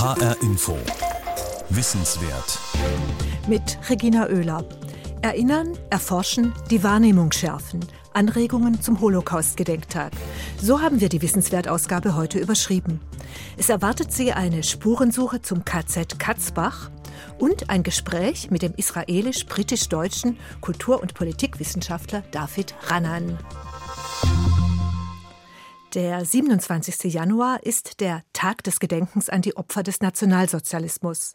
HR Info. Wissenswert. Mit Regina Oehler. Erinnern, erforschen, die Wahrnehmung schärfen. Anregungen zum Holocaust-Gedenktag. So haben wir die Wissenswertausgabe heute überschrieben. Es erwartet Sie eine Spurensuche zum KZ Katzbach und ein Gespräch mit dem israelisch-britisch-deutschen Kultur- und Politikwissenschaftler David Rannan. Der 27. Januar ist der Tag des Gedenkens an die Opfer des Nationalsozialismus.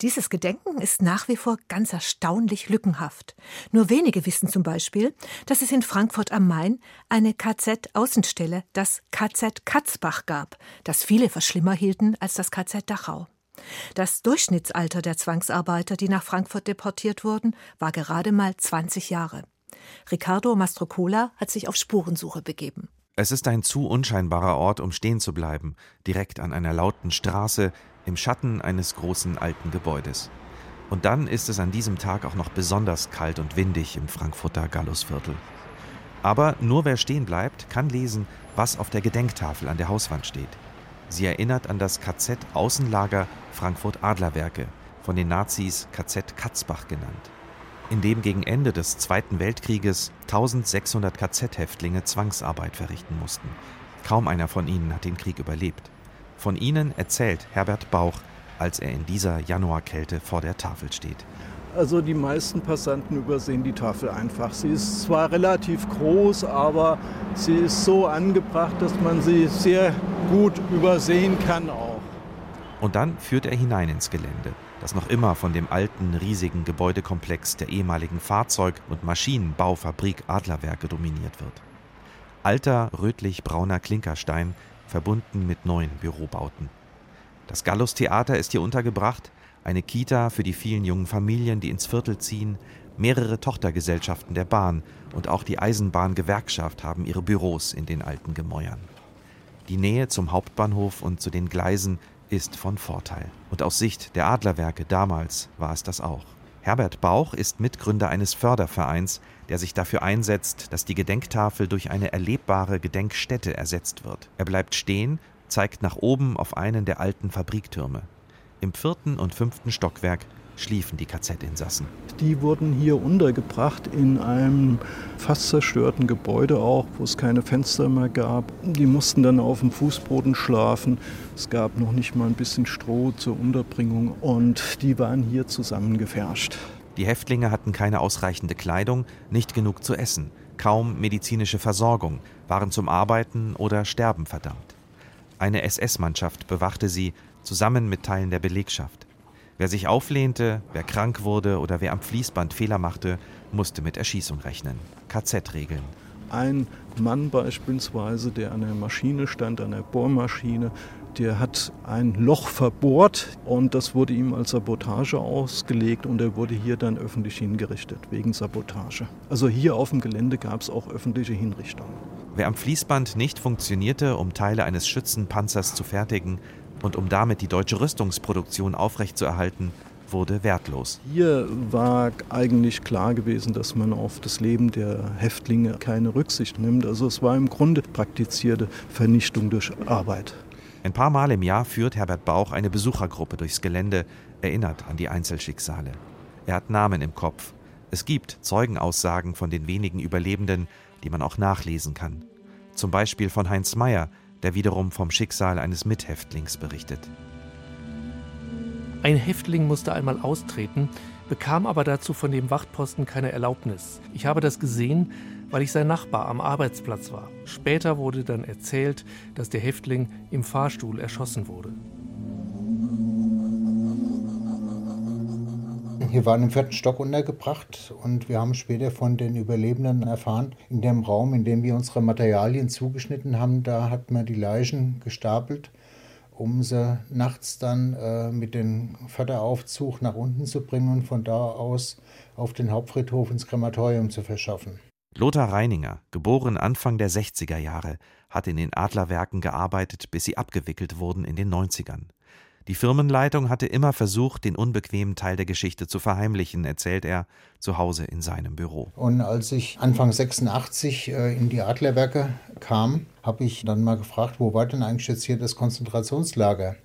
Dieses Gedenken ist nach wie vor ganz erstaunlich lückenhaft. Nur wenige wissen zum Beispiel, dass es in Frankfurt am Main eine KZ-Außenstelle, das KZ Katzbach gab, das viele für schlimmer hielten als das KZ Dachau. Das Durchschnittsalter der Zwangsarbeiter, die nach Frankfurt deportiert wurden, war gerade mal 20 Jahre. Riccardo Mastrocola hat sich auf Spurensuche begeben. Es ist ein zu unscheinbarer Ort, um stehen zu bleiben, direkt an einer lauten Straße, im Schatten eines großen alten Gebäudes. Und dann ist es an diesem Tag auch noch besonders kalt und windig im Frankfurter Gallusviertel. Aber nur wer stehen bleibt, kann lesen, was auf der Gedenktafel an der Hauswand steht. Sie erinnert an das KZ Außenlager Frankfurt Adlerwerke, von den Nazis KZ Katzbach genannt in dem gegen Ende des Zweiten Weltkrieges 1600 KZ-Häftlinge Zwangsarbeit verrichten mussten. Kaum einer von ihnen hat den Krieg überlebt. Von ihnen erzählt Herbert Bauch, als er in dieser Januarkälte vor der Tafel steht. Also die meisten Passanten übersehen die Tafel einfach. Sie ist zwar relativ groß, aber sie ist so angebracht, dass man sie sehr gut übersehen kann auch. Und dann führt er hinein ins Gelände das noch immer von dem alten, riesigen Gebäudekomplex der ehemaligen Fahrzeug- und Maschinenbaufabrik Adlerwerke dominiert wird. Alter, rötlich-brauner Klinkerstein, verbunden mit neuen Bürobauten. Das Gallus-Theater ist hier untergebracht, eine Kita für die vielen jungen Familien, die ins Viertel ziehen, mehrere Tochtergesellschaften der Bahn und auch die Eisenbahngewerkschaft haben ihre Büros in den alten Gemäuern. Die Nähe zum Hauptbahnhof und zu den Gleisen ist von Vorteil. Und aus Sicht der Adlerwerke damals war es das auch. Herbert Bauch ist Mitgründer eines Fördervereins, der sich dafür einsetzt, dass die Gedenktafel durch eine erlebbare Gedenkstätte ersetzt wird. Er bleibt stehen, zeigt nach oben auf einen der alten Fabriktürme. Im vierten und fünften Stockwerk schliefen die KZ-Insassen. Die wurden hier untergebracht in einem fast zerstörten Gebäude auch, wo es keine Fenster mehr gab. Die mussten dann auf dem Fußboden schlafen. Es gab noch nicht mal ein bisschen Stroh zur Unterbringung und die waren hier zusammengefärscht. Die Häftlinge hatten keine ausreichende Kleidung, nicht genug zu essen, kaum medizinische Versorgung, waren zum Arbeiten oder Sterben verdammt. Eine SS-Mannschaft bewachte sie, zusammen mit Teilen der Belegschaft. Wer sich auflehnte, wer krank wurde oder wer am Fließband Fehler machte, musste mit Erschießung rechnen. KZ-Regeln. Ein Mann beispielsweise, der an der Maschine stand, an der Bohrmaschine, der hat ein Loch verbohrt und das wurde ihm als Sabotage ausgelegt und er wurde hier dann öffentlich hingerichtet wegen Sabotage. Also hier auf dem Gelände gab es auch öffentliche Hinrichtungen. Wer am Fließband nicht funktionierte, um Teile eines Schützenpanzers zu fertigen, und um damit die deutsche Rüstungsproduktion aufrechtzuerhalten, wurde wertlos. Hier war eigentlich klar gewesen, dass man auf das Leben der Häftlinge keine Rücksicht nimmt. Also es war im Grunde praktizierte Vernichtung durch Arbeit. Ein paar Mal im Jahr führt Herbert Bauch eine Besuchergruppe durchs Gelände, erinnert an die Einzelschicksale. Er hat Namen im Kopf. Es gibt Zeugenaussagen von den wenigen Überlebenden, die man auch nachlesen kann. Zum Beispiel von Heinz Meyer, der wiederum vom Schicksal eines Mithäftlings berichtet. Ein Häftling musste einmal austreten, bekam aber dazu von dem Wachtposten keine Erlaubnis. Ich habe das gesehen, weil ich sein Nachbar am Arbeitsplatz war. Später wurde dann erzählt, dass der Häftling im Fahrstuhl erschossen wurde. Wir waren im vierten Stock untergebracht und wir haben später von den Überlebenden erfahren, in dem Raum, in dem wir unsere Materialien zugeschnitten haben, da hat man die Leichen gestapelt, um sie nachts dann äh, mit dem Förderaufzug nach unten zu bringen und von da aus auf den Hauptfriedhof ins Krematorium zu verschaffen. Lothar Reininger, geboren Anfang der 60er Jahre, hat in den Adlerwerken gearbeitet, bis sie abgewickelt wurden in den 90ern. Die Firmenleitung hatte immer versucht, den unbequemen Teil der Geschichte zu verheimlichen, erzählt er zu Hause in seinem Büro. Und als ich Anfang 86 äh, in die Adlerwerke kam, habe ich dann mal gefragt, wo war denn eigentlich jetzt hier das Konzentrationslager?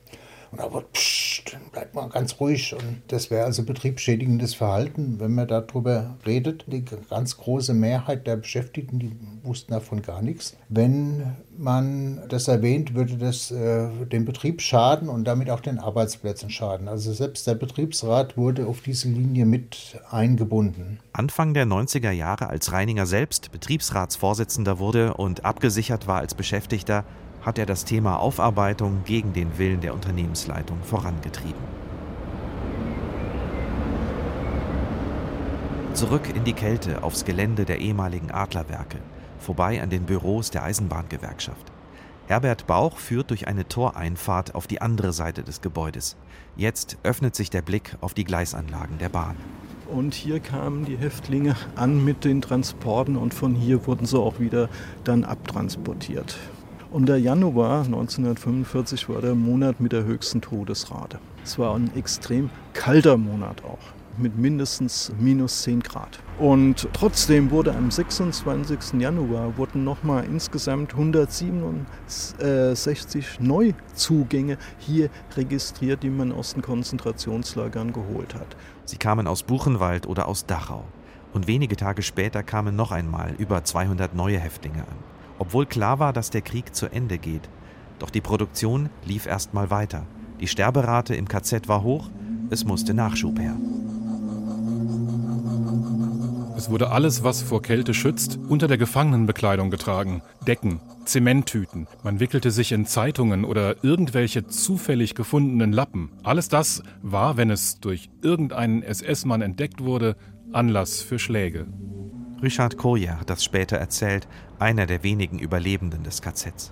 Und da wurde psch, Psst, bleibt mal ganz ruhig. Und das wäre also betriebsschädigendes Verhalten, wenn man darüber redet. Die ganz große Mehrheit der Beschäftigten, die wussten davon gar nichts. Wenn man das erwähnt, würde das äh, dem Betrieb schaden und damit auch den Arbeitsplätzen schaden. Also selbst der Betriebsrat wurde auf diese Linie mit eingebunden. Anfang der 90er Jahre, als Reininger selbst Betriebsratsvorsitzender wurde und abgesichert war als Beschäftigter, hat er das Thema Aufarbeitung gegen den Willen der Unternehmensleitung vorangetrieben. Zurück in die Kälte aufs Gelände der ehemaligen Adlerwerke, vorbei an den Büros der Eisenbahngewerkschaft. Herbert Bauch führt durch eine Toreinfahrt auf die andere Seite des Gebäudes. Jetzt öffnet sich der Blick auf die Gleisanlagen der Bahn. Und hier kamen die Häftlinge an mit den Transporten und von hier wurden sie auch wieder dann abtransportiert. Und der Januar 1945 war der Monat mit der höchsten Todesrate. Es war ein extrem kalter Monat auch, mit mindestens minus 10 Grad. Und trotzdem wurde am 26. Januar wurden nochmal insgesamt 167 Neuzugänge hier registriert, die man aus den Konzentrationslagern geholt hat. Sie kamen aus Buchenwald oder aus Dachau. Und wenige Tage später kamen noch einmal über 200 neue Häftlinge an obwohl klar war, dass der Krieg zu Ende geht. Doch die Produktion lief erst mal weiter. Die Sterberate im KZ war hoch, es musste Nachschub her. Es wurde alles, was vor Kälte schützt, unter der Gefangenenbekleidung getragen. Decken, Zementtüten. Man wickelte sich in Zeitungen oder irgendwelche zufällig gefundenen Lappen. Alles das war, wenn es durch irgendeinen SS-Mann entdeckt wurde, Anlass für Schläge. Richard Koja hat das später erzählt, einer der wenigen Überlebenden des KZs.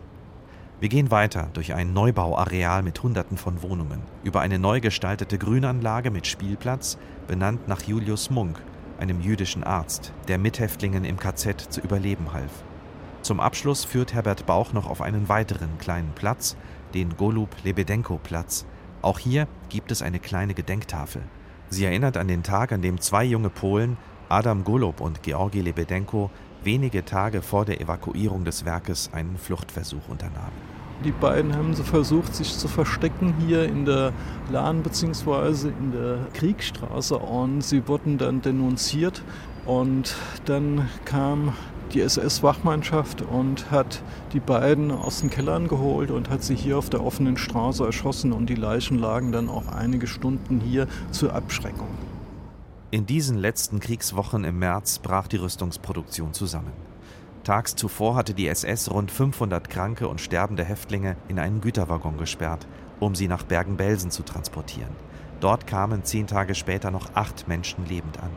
Wir gehen weiter durch ein Neubauareal mit Hunderten von Wohnungen, über eine neu gestaltete Grünanlage mit Spielplatz, benannt nach Julius Munk, einem jüdischen Arzt, der Mithäftlingen im KZ zu überleben half. Zum Abschluss führt Herbert Bauch noch auf einen weiteren kleinen Platz, den Golub-Lebedenko-Platz. Auch hier gibt es eine kleine Gedenktafel. Sie erinnert an den Tag, an dem zwei junge Polen Adam Golob und Georgi Lebedenko wenige Tage vor der Evakuierung des Werkes einen Fluchtversuch unternahmen. Die beiden haben so versucht, sich zu verstecken hier in der Lahn bzw. in der Kriegstraße und sie wurden dann denunziert und dann kam die SS-Wachmannschaft und hat die beiden aus den Kellern geholt und hat sie hier auf der offenen Straße erschossen und die Leichen lagen dann auch einige Stunden hier zur Abschreckung. In diesen letzten Kriegswochen im März brach die Rüstungsproduktion zusammen. Tags zuvor hatte die SS rund 500 kranke und sterbende Häftlinge in einen Güterwaggon gesperrt, um sie nach Bergen-Belsen zu transportieren. Dort kamen zehn Tage später noch acht Menschen lebend an.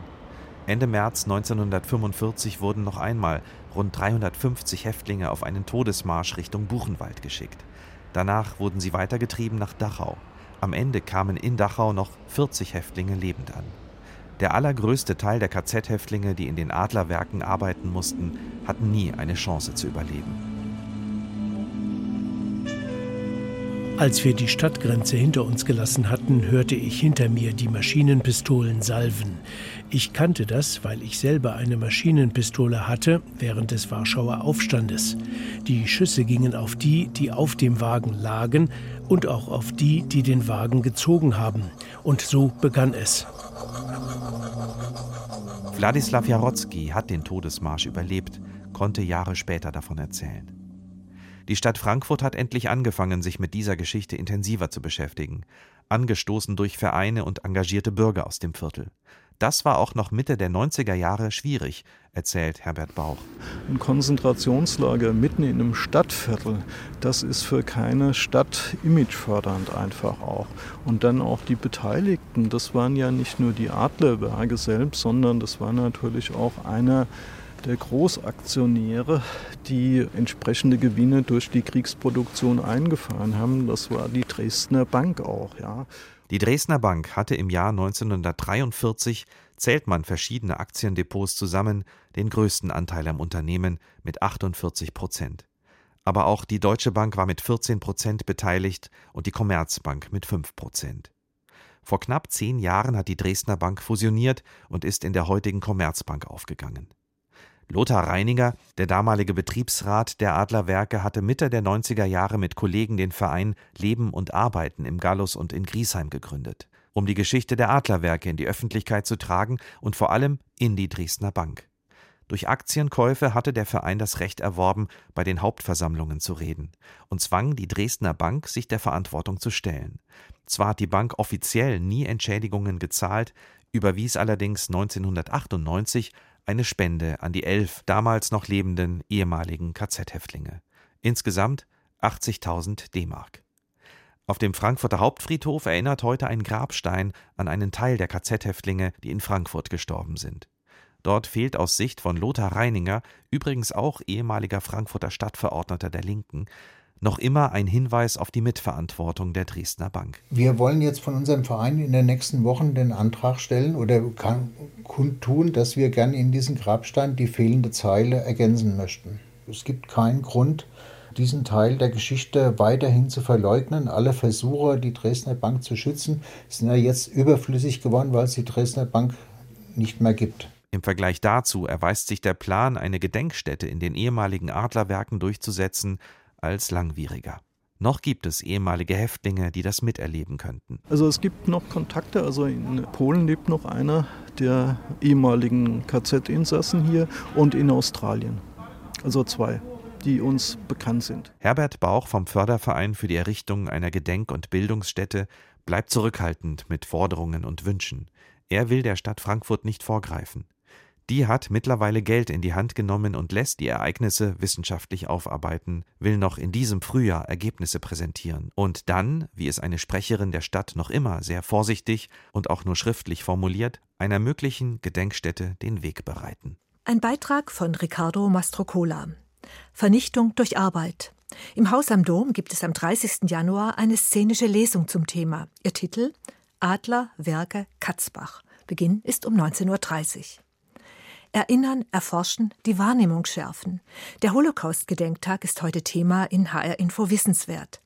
Ende März 1945 wurden noch einmal rund 350 Häftlinge auf einen Todesmarsch Richtung Buchenwald geschickt. Danach wurden sie weitergetrieben nach Dachau. Am Ende kamen in Dachau noch 40 Häftlinge lebend an. Der allergrößte Teil der KZ-Häftlinge, die in den Adlerwerken arbeiten mussten, hatten nie eine Chance zu überleben. Als wir die Stadtgrenze hinter uns gelassen hatten, hörte ich hinter mir die Maschinenpistolen salven. Ich kannte das, weil ich selber eine Maschinenpistole hatte während des Warschauer Aufstandes. Die Schüsse gingen auf die, die auf dem Wagen lagen und auch auf die, die den Wagen gezogen haben. Und so begann es. Wladislaw Jarotzki hat den Todesmarsch überlebt, konnte Jahre später davon erzählen. Die Stadt Frankfurt hat endlich angefangen, sich mit dieser Geschichte intensiver zu beschäftigen, angestoßen durch Vereine und engagierte Bürger aus dem Viertel. Das war auch noch Mitte der 90er Jahre schwierig, erzählt Herbert Bauch. Ein Konzentrationslager mitten in einem Stadtviertel, das ist für keine Stadt imagefördernd einfach auch. Und dann auch die Beteiligten, das waren ja nicht nur die Adlerwerke selbst, sondern das war natürlich auch einer der Großaktionäre, die entsprechende Gewinne durch die Kriegsproduktion eingefahren haben. Das war die Dresdner Bank auch, ja. Die Dresdner Bank hatte im Jahr 1943, zählt man verschiedene Aktiendepots zusammen, den größten Anteil am Unternehmen mit 48 Prozent. Aber auch die Deutsche Bank war mit 14 Prozent beteiligt und die Commerzbank mit 5 Prozent. Vor knapp zehn Jahren hat die Dresdner Bank fusioniert und ist in der heutigen Commerzbank aufgegangen. Lothar Reininger, der damalige Betriebsrat der Adlerwerke, hatte Mitte der 90er Jahre mit Kollegen den Verein Leben und Arbeiten im Gallus und in Griesheim gegründet, um die Geschichte der Adlerwerke in die Öffentlichkeit zu tragen und vor allem in die Dresdner Bank. Durch Aktienkäufe hatte der Verein das Recht erworben, bei den Hauptversammlungen zu reden und zwang die Dresdner Bank, sich der Verantwortung zu stellen. Zwar hat die Bank offiziell nie Entschädigungen gezahlt, überwies allerdings 1998 eine Spende an die elf damals noch lebenden ehemaligen KZ-Häftlinge. Insgesamt 80.000 D-Mark. Auf dem Frankfurter Hauptfriedhof erinnert heute ein Grabstein an einen Teil der KZ-Häftlinge, die in Frankfurt gestorben sind. Dort fehlt aus Sicht von Lothar Reininger, übrigens auch ehemaliger Frankfurter Stadtverordneter der Linken, noch immer ein Hinweis auf die Mitverantwortung der Dresdner Bank. Wir wollen jetzt von unserem Verein in den nächsten Wochen den Antrag stellen oder kundtun, dass wir gern in diesen Grabstein die fehlende Zeile ergänzen möchten. Es gibt keinen Grund, diesen Teil der Geschichte weiterhin zu verleugnen. Alle Versuche, die Dresdner Bank zu schützen, sind ja jetzt überflüssig geworden, weil es die Dresdner Bank nicht mehr gibt. Im Vergleich dazu erweist sich der Plan, eine Gedenkstätte in den ehemaligen Adlerwerken durchzusetzen, als langwieriger. Noch gibt es ehemalige Häftlinge, die das miterleben könnten. Also es gibt noch Kontakte. Also in Polen lebt noch einer der ehemaligen KZ-Insassen hier und in Australien. Also zwei, die uns bekannt sind. Herbert Bauch vom Förderverein für die Errichtung einer Gedenk- und Bildungsstätte bleibt zurückhaltend mit Forderungen und Wünschen. Er will der Stadt Frankfurt nicht vorgreifen. Die hat mittlerweile Geld in die Hand genommen und lässt die Ereignisse wissenschaftlich aufarbeiten, will noch in diesem Frühjahr Ergebnisse präsentieren und dann, wie es eine Sprecherin der Stadt noch immer sehr vorsichtig und auch nur schriftlich formuliert, einer möglichen Gedenkstätte den Weg bereiten. Ein Beitrag von Riccardo Mastrocola. Vernichtung durch Arbeit. Im Haus am Dom gibt es am 30. Januar eine szenische Lesung zum Thema. Ihr Titel Adler, Werke, Katzbach. Beginn ist um 19.30 Uhr. Erinnern, erforschen, die Wahrnehmung schärfen. Der Holocaust-Gedenktag ist heute Thema in HR Info Wissenswert.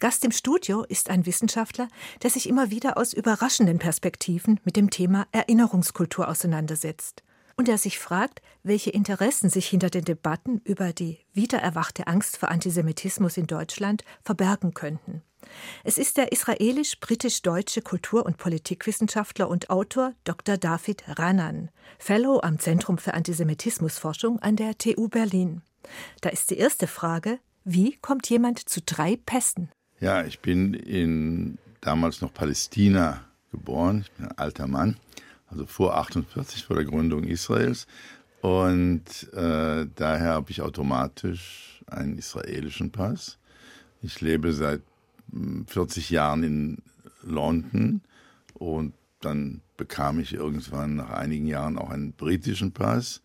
Gast im Studio ist ein Wissenschaftler, der sich immer wieder aus überraschenden Perspektiven mit dem Thema Erinnerungskultur auseinandersetzt und der sich fragt, welche Interessen sich hinter den Debatten über die wiedererwachte Angst vor Antisemitismus in Deutschland verbergen könnten. Es ist der israelisch-britisch-deutsche Kultur- und Politikwissenschaftler und Autor Dr. David Ranan, Fellow am Zentrum für Antisemitismusforschung an der TU Berlin. Da ist die erste Frage, wie kommt jemand zu drei Pässen? Ja, ich bin in damals noch Palästina geboren. Ich bin ein alter Mann, also vor 48, vor der Gründung Israels. Und äh, daher habe ich automatisch einen israelischen Pass. Ich lebe seit 40 Jahren in London und dann bekam ich irgendwann nach einigen Jahren auch einen britischen Pass.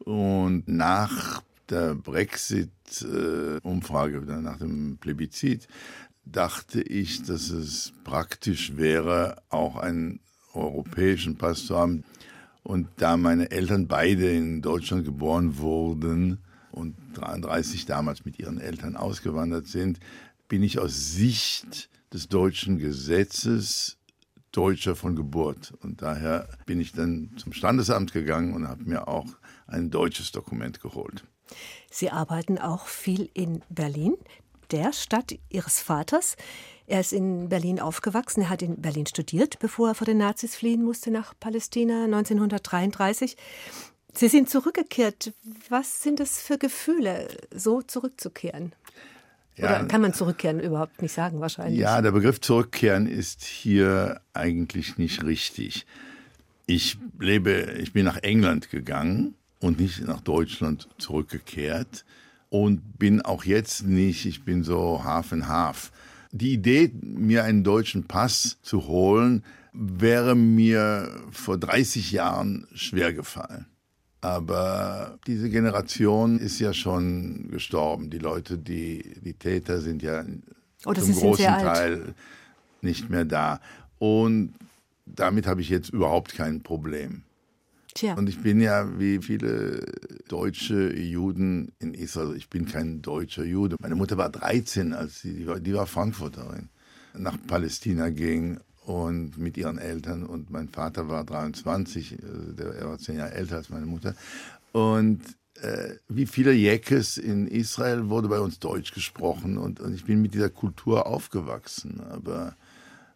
Und nach der Brexit-Umfrage, nach dem Plebiszit, dachte ich, dass es praktisch wäre, auch einen europäischen Pass zu haben. Und da meine Eltern beide in Deutschland geboren wurden und 33 damals mit ihren Eltern ausgewandert sind, bin ich aus Sicht des deutschen Gesetzes Deutscher von Geburt. Und daher bin ich dann zum Standesamt gegangen und habe mir auch ein deutsches Dokument geholt. Sie arbeiten auch viel in Berlin, der Stadt Ihres Vaters. Er ist in Berlin aufgewachsen, er hat in Berlin studiert, bevor er vor den Nazis fliehen musste nach Palästina 1933. Sie sind zurückgekehrt. Was sind das für Gefühle, so zurückzukehren? Ja, Oder kann man zurückkehren überhaupt nicht sagen, wahrscheinlich? Ja, der Begriff zurückkehren ist hier eigentlich nicht richtig. Ich lebe, ich bin nach England gegangen und nicht nach Deutschland zurückgekehrt und bin auch jetzt nicht, ich bin so half and half. Die Idee, mir einen deutschen Pass zu holen, wäre mir vor 30 Jahren schwer gefallen. Aber diese Generation ist ja schon gestorben. Die Leute, die, die Täter sind ja oh, zum großen Teil nicht mehr da. Und damit habe ich jetzt überhaupt kein Problem. Tja. Und ich bin ja wie viele deutsche Juden in Israel, also ich bin kein deutscher Jude. Meine Mutter war 13, als sie, die war, die war Frankfurterin, nach Palästina ging und mit ihren Eltern und mein Vater war 23, äh, der, er war zehn Jahre älter als meine Mutter. Und äh, wie viele Jekes in Israel wurde bei uns Deutsch gesprochen und, und ich bin mit dieser Kultur aufgewachsen. Aber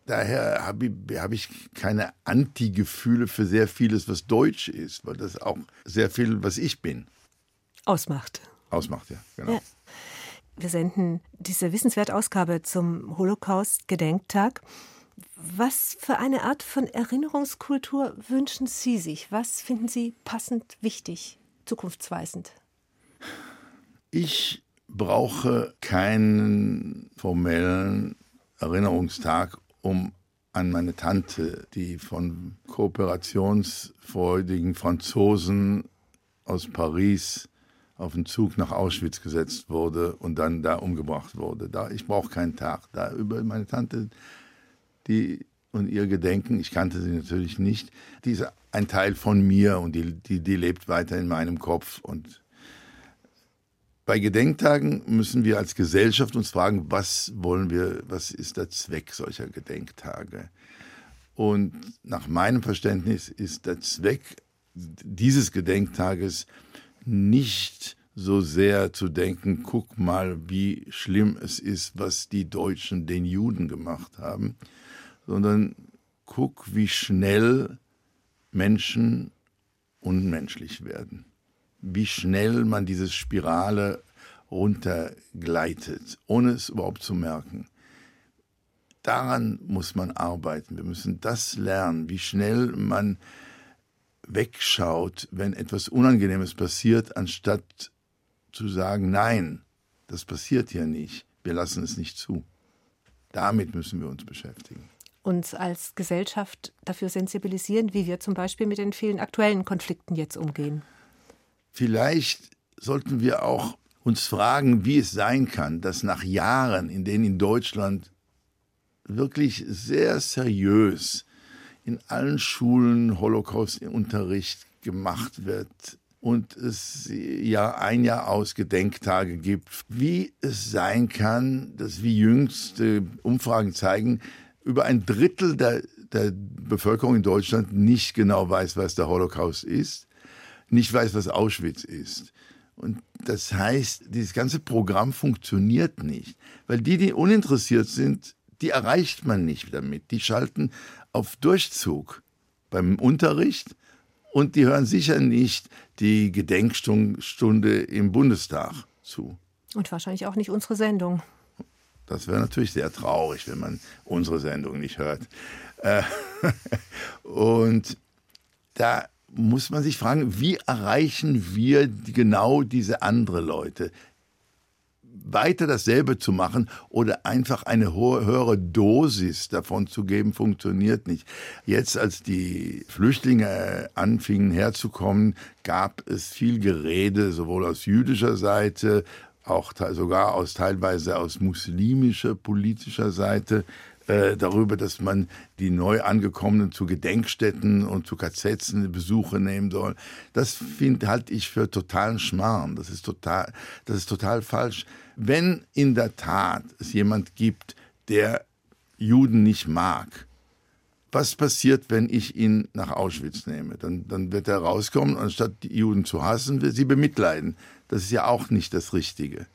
daher habe ich, hab ich keine Anti-Gefühle für sehr vieles, was Deutsch ist, weil das auch sehr viel, was ich bin. Ausmacht. Ausmacht, ja, genau. Ja. Wir senden diese Wissenswertausgabe zum Holocaust-Gedenktag. Was für eine Art von Erinnerungskultur wünschen Sie sich? Was finden Sie passend wichtig, zukunftsweisend? Ich brauche keinen formellen Erinnerungstag, um an meine Tante, die von kooperationsfreudigen Franzosen aus Paris auf den Zug nach Auschwitz gesetzt wurde und dann da umgebracht wurde. Da, ich brauche keinen Tag. Da über meine Tante, die und ihr Gedenken, ich kannte sie natürlich nicht, die ist ein Teil von mir und die, die, die lebt weiter in meinem Kopf. Und bei Gedenktagen müssen wir als Gesellschaft uns fragen, was wollen wir, was ist der Zweck solcher Gedenktage? Und nach meinem Verständnis ist der Zweck dieses Gedenktages nicht so sehr zu denken, guck mal, wie schlimm es ist, was die Deutschen den Juden gemacht haben, sondern guck, wie schnell Menschen unmenschlich werden, wie schnell man diese Spirale runtergleitet, ohne es überhaupt zu merken. Daran muss man arbeiten. Wir müssen das lernen, wie schnell man wegschaut, wenn etwas Unangenehmes passiert, anstatt zu sagen, nein, das passiert hier nicht, wir lassen es nicht zu. Damit müssen wir uns beschäftigen. Uns als Gesellschaft dafür sensibilisieren, wie wir zum Beispiel mit den vielen aktuellen Konflikten jetzt umgehen. Vielleicht sollten wir auch uns fragen, wie es sein kann, dass nach Jahren, in denen in Deutschland wirklich sehr seriös in allen Schulen Holocaust-Unterricht gemacht wird und es ja ein Jahr aus Gedenktage gibt, wie es sein kann, dass wie jüngste Umfragen zeigen, über ein Drittel der, der Bevölkerung in Deutschland nicht genau weiß, was der Holocaust ist, nicht weiß, was Auschwitz ist. Und das heißt, dieses ganze Programm funktioniert nicht, weil die, die uninteressiert sind, die erreicht man nicht damit. Die schalten auf Durchzug beim Unterricht und die hören sicher nicht die Gedenkstunde im Bundestag zu. Und wahrscheinlich auch nicht unsere Sendung. Das wäre natürlich sehr traurig, wenn man unsere Sendung nicht hört. Äh, und da muss man sich fragen, wie erreichen wir genau diese andere Leute? weiter dasselbe zu machen oder einfach eine höhere Dosis davon zu geben, funktioniert nicht. Jetzt, als die Flüchtlinge anfingen herzukommen, gab es viel Gerede, sowohl aus jüdischer Seite, auch sogar aus teilweise aus muslimischer politischer Seite, äh, darüber, dass man die neu angekommenen zu Gedenkstätten und zu KZs Besuche nehmen soll. Das finde halte ich für totalen Schmarrn. Das ist total, das ist total falsch. Wenn in der Tat es jemand gibt, der Juden nicht mag, was passiert, wenn ich ihn nach Auschwitz nehme? Dann, dann wird er rauskommen, anstatt die Juden zu hassen, wird sie bemitleiden. Das ist ja auch nicht das Richtige.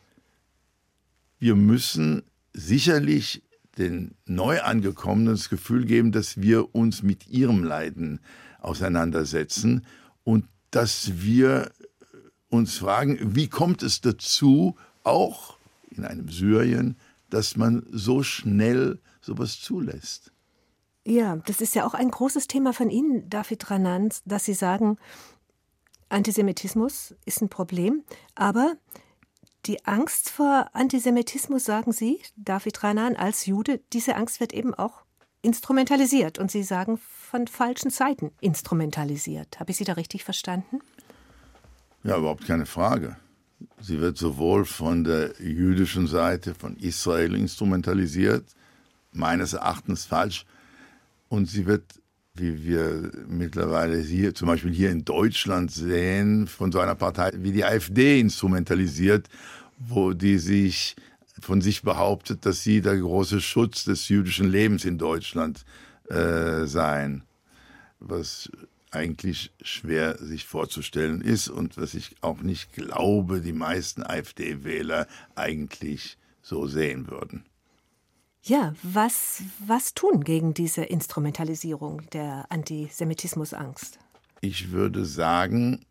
Wir müssen sicherlich den Neuangekommenen das Gefühl geben, dass wir uns mit ihrem Leiden auseinandersetzen und dass wir uns fragen, wie kommt es dazu, auch in einem Syrien, dass man so schnell sowas zulässt. Ja, das ist ja auch ein großes Thema von Ihnen, David Ranans, dass Sie sagen, Antisemitismus ist ein Problem, aber die Angst vor Antisemitismus, sagen Sie, David Ranan als Jude, diese Angst wird eben auch instrumentalisiert und Sie sagen von falschen Seiten instrumentalisiert. Habe ich Sie da richtig verstanden? Ja, überhaupt keine Frage. Sie wird sowohl von der jüdischen Seite, von Israel instrumentalisiert, meines Erachtens falsch, und sie wird, wie wir mittlerweile hier, zum Beispiel hier in Deutschland sehen, von so einer Partei wie die AfD instrumentalisiert, wo die sich von sich behauptet, dass sie der große Schutz des jüdischen Lebens in Deutschland äh, seien. Was eigentlich schwer sich vorzustellen ist und was ich auch nicht glaube, die meisten AfD-Wähler eigentlich so sehen würden. Ja, was, was tun gegen diese Instrumentalisierung der Antisemitismusangst? Ich würde sagen,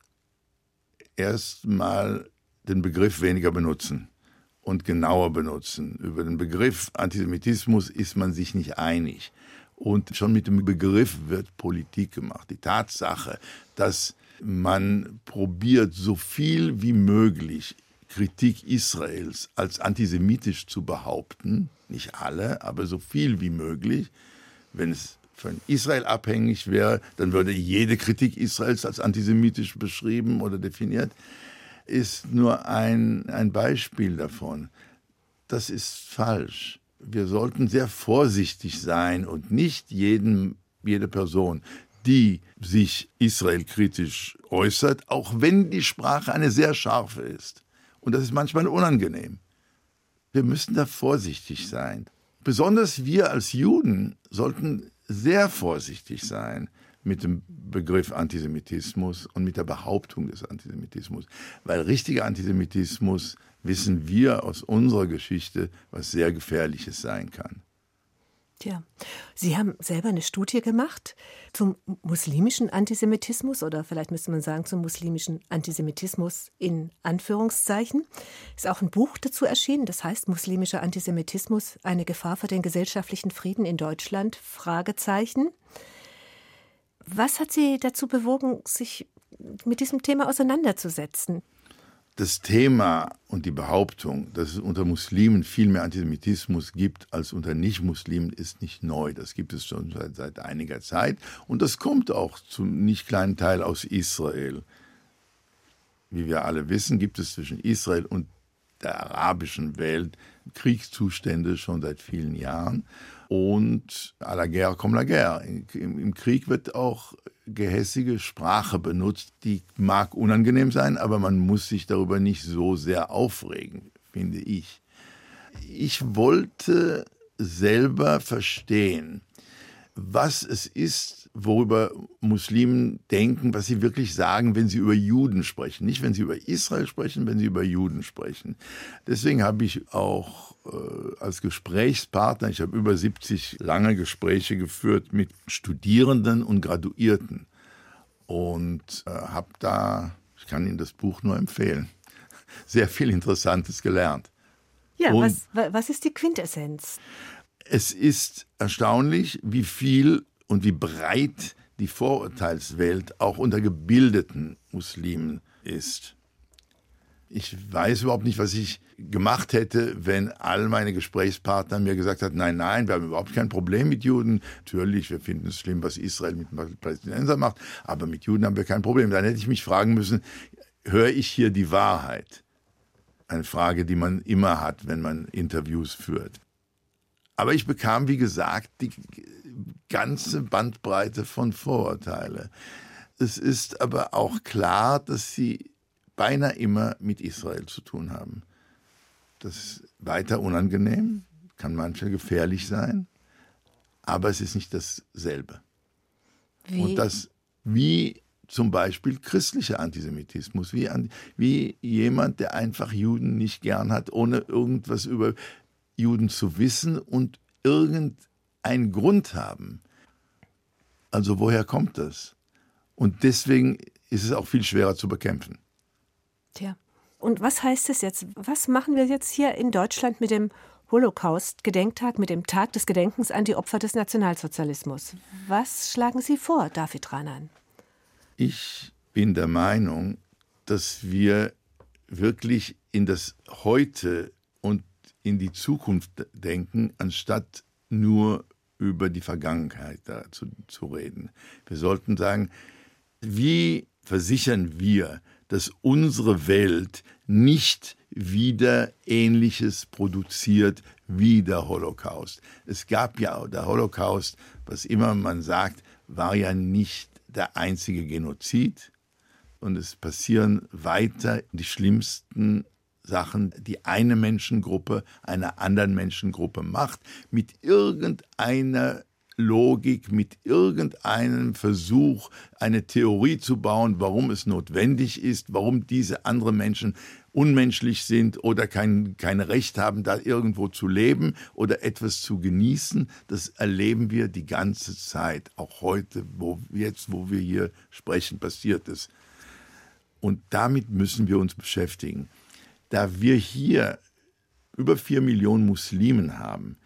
erstmal den Begriff weniger benutzen und genauer benutzen. Über den Begriff Antisemitismus ist man sich nicht einig. Und schon mit dem Begriff wird Politik gemacht. Die Tatsache, dass man probiert, so viel wie möglich Kritik Israels als antisemitisch zu behaupten, nicht alle, aber so viel wie möglich, wenn es von Israel abhängig wäre, dann würde jede Kritik Israels als antisemitisch beschrieben oder definiert, ist nur ein, ein Beispiel davon. Das ist falsch wir sollten sehr vorsichtig sein und nicht jeden, jede Person, die sich israelkritisch äußert, auch wenn die Sprache eine sehr scharfe ist. Und das ist manchmal unangenehm. Wir müssen da vorsichtig sein. Besonders wir als Juden sollten sehr vorsichtig sein mit dem Begriff Antisemitismus und mit der Behauptung des Antisemitismus, weil richtiger Antisemitismus wissen wir aus unserer Geschichte, was sehr gefährliches sein kann. Tja, Sie haben selber eine Studie gemacht zum muslimischen Antisemitismus oder vielleicht müsste man sagen zum muslimischen Antisemitismus in Anführungszeichen. Ist auch ein Buch dazu erschienen, das heißt Muslimischer Antisemitismus, eine Gefahr für den gesellschaftlichen Frieden in Deutschland? Fragezeichen. Was hat Sie dazu bewogen, sich mit diesem Thema auseinanderzusetzen? Das Thema und die Behauptung, dass es unter Muslimen viel mehr Antisemitismus gibt als unter Nicht-Muslimen, ist nicht neu. Das gibt es schon seit, seit einiger Zeit. Und das kommt auch zum nicht kleinen Teil aus Israel. Wie wir alle wissen, gibt es zwischen Israel und der arabischen Welt Kriegszustände schon seit vielen Jahren. Und à la guerre comme la guerre. Im, Krieg wird auch gehässige Sprache benutzt, die mag unangenehm sein, aber man muss sich darüber nicht so sehr aufregen, finde ich. Ich wollte selber verstehen, was es ist, worüber Muslimen denken, was sie wirklich sagen, wenn sie über Juden sprechen. Nicht, wenn sie über Israel sprechen, wenn sie über Juden sprechen. Deswegen habe ich auch äh, als Gesprächspartner, ich habe über 70 lange Gespräche geführt mit Studierenden und Graduierten und äh, habe da, ich kann Ihnen das Buch nur empfehlen, sehr viel Interessantes gelernt. Ja, was, was ist die Quintessenz? Es ist erstaunlich, wie viel und wie breit die Vorurteilswelt auch unter gebildeten Muslimen ist. Ich weiß überhaupt nicht, was ich gemacht hätte, wenn all meine Gesprächspartner mir gesagt hätten, nein, nein, wir haben überhaupt kein Problem mit Juden. Natürlich, wir finden es schlimm, was Israel mit Palästinensern macht, aber mit Juden haben wir kein Problem. Dann hätte ich mich fragen müssen, höre ich hier die Wahrheit? Eine Frage, die man immer hat, wenn man Interviews führt. Aber ich bekam, wie gesagt, die ganze Bandbreite von Vorurteile. Es ist aber auch klar, dass sie beinahe immer mit Israel zu tun haben. Das ist weiter unangenehm, kann manchmal gefährlich sein, aber es ist nicht dasselbe. Wie? Und das, wie zum Beispiel christlicher Antisemitismus, wie, wie jemand, der einfach Juden nicht gern hat, ohne irgendwas über Juden zu wissen und irgendeinen Grund haben. Also woher kommt das? Und deswegen ist es auch viel schwerer zu bekämpfen. Tja. Und was heißt es jetzt? Was machen wir jetzt hier in Deutschland mit dem Holocaust-Gedenktag, mit dem Tag des Gedenkens an die Opfer des Nationalsozialismus? Was schlagen Sie vor, David Ranan? Ich bin der Meinung, dass wir wirklich in das Heute und in die Zukunft denken, anstatt nur über die Vergangenheit zu, zu reden. Wir sollten sagen, wie versichern wir, dass unsere Welt nicht wieder Ähnliches produziert wie der Holocaust. Es gab ja, der Holocaust, was immer man sagt, war ja nicht der einzige Genozid. Und es passieren weiter die schlimmsten Sachen, die eine Menschengruppe einer anderen Menschengruppe macht, mit irgendeiner Logik, mit irgendeinem Versuch, eine Theorie zu bauen, warum es notwendig ist, warum diese anderen Menschen unmenschlich sind oder kein, kein Recht haben, da irgendwo zu leben oder etwas zu genießen. Das erleben wir die ganze Zeit. Auch heute, wo jetzt, wo wir hier sprechen, passiert es. Und damit müssen wir uns beschäftigen. Da wir hier über vier Millionen Muslimen haben,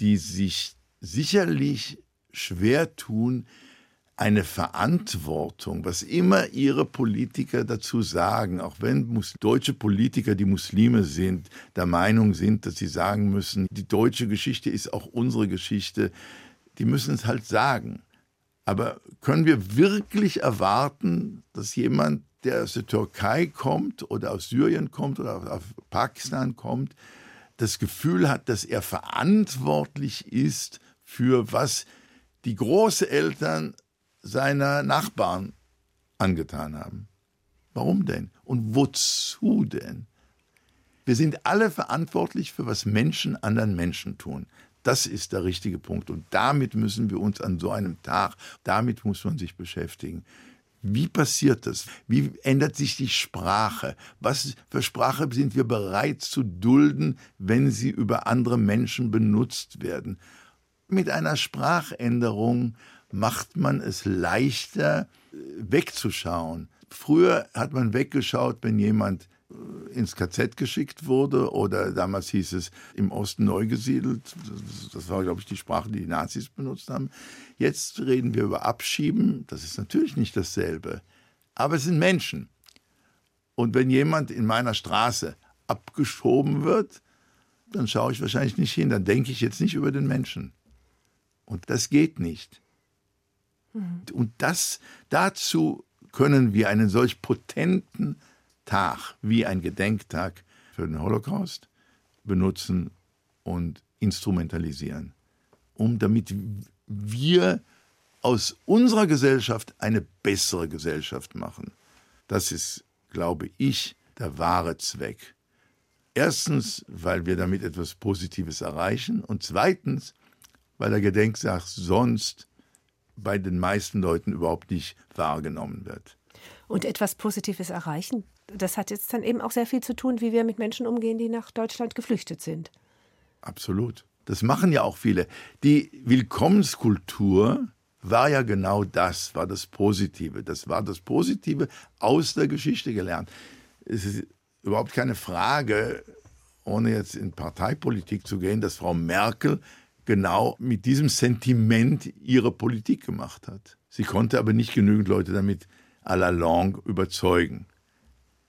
die sich sicherlich schwer tun, eine Verantwortung, was immer ihre Politiker dazu sagen, auch wenn deutsche Politiker, die Muslime sind, der Meinung sind, dass sie sagen müssen, die deutsche Geschichte ist auch unsere Geschichte, die müssen es halt sagen. Aber können wir wirklich erwarten, dass jemand, der aus der Türkei kommt oder aus Syrien kommt oder aus Pakistan kommt, das Gefühl hat, dass er verantwortlich ist für was die Großeltern seiner Nachbarn angetan haben. Warum denn? Und wozu denn? Wir sind alle verantwortlich für was Menschen anderen Menschen tun. Das ist der richtige Punkt. Und damit müssen wir uns an so einem Tag, damit muss man sich beschäftigen. Wie passiert das? Wie ändert sich die Sprache? Was für Sprache sind wir bereit zu dulden, wenn sie über andere Menschen benutzt werden? Mit einer Sprachänderung macht man es leichter, äh, wegzuschauen. Früher hat man weggeschaut, wenn jemand ins KZ geschickt wurde oder damals hieß es im Osten neu gesiedelt. Das war, glaube ich, die Sprache, die die Nazis benutzt haben. Jetzt reden wir über Abschieben. Das ist natürlich nicht dasselbe. Aber es sind Menschen. Und wenn jemand in meiner Straße abgeschoben wird, dann schaue ich wahrscheinlich nicht hin. Dann denke ich jetzt nicht über den Menschen. Und das geht nicht. Mhm. Und das, dazu können wir einen solch potenten Tag wie ein Gedenktag für den Holocaust benutzen und instrumentalisieren, um damit wir aus unserer Gesellschaft eine bessere Gesellschaft machen. Das ist, glaube ich, der wahre Zweck. Erstens, weil wir damit etwas Positives erreichen und zweitens, weil der Gedenktag sonst bei den meisten Leuten überhaupt nicht wahrgenommen wird. Und etwas Positives erreichen, das hat jetzt dann eben auch sehr viel zu tun, wie wir mit Menschen umgehen, die nach Deutschland geflüchtet sind. Absolut. Das machen ja auch viele. Die Willkommenskultur war ja genau das, war das Positive. Das war das Positive aus der Geschichte gelernt. Es ist überhaupt keine Frage, ohne jetzt in Parteipolitik zu gehen, dass Frau Merkel genau mit diesem Sentiment ihre Politik gemacht hat. Sie konnte aber nicht genügend Leute damit à la longue überzeugen.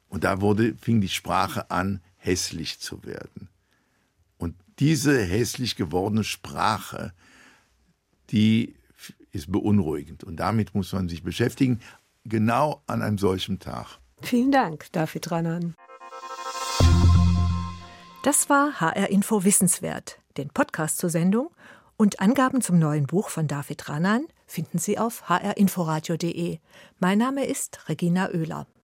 Und da wurde, fing die Sprache an, hässlich zu werden. Und diese hässlich gewordene Sprache, die ist beunruhigend. Und damit muss man sich beschäftigen, genau an einem solchen Tag. Vielen Dank, David Ranan. Das war HR Info Wissenswert. Den Podcast zur Sendung und Angaben zum neuen Buch von David Ranan finden Sie auf hrinforadio.de. Mein Name ist Regina Oehler.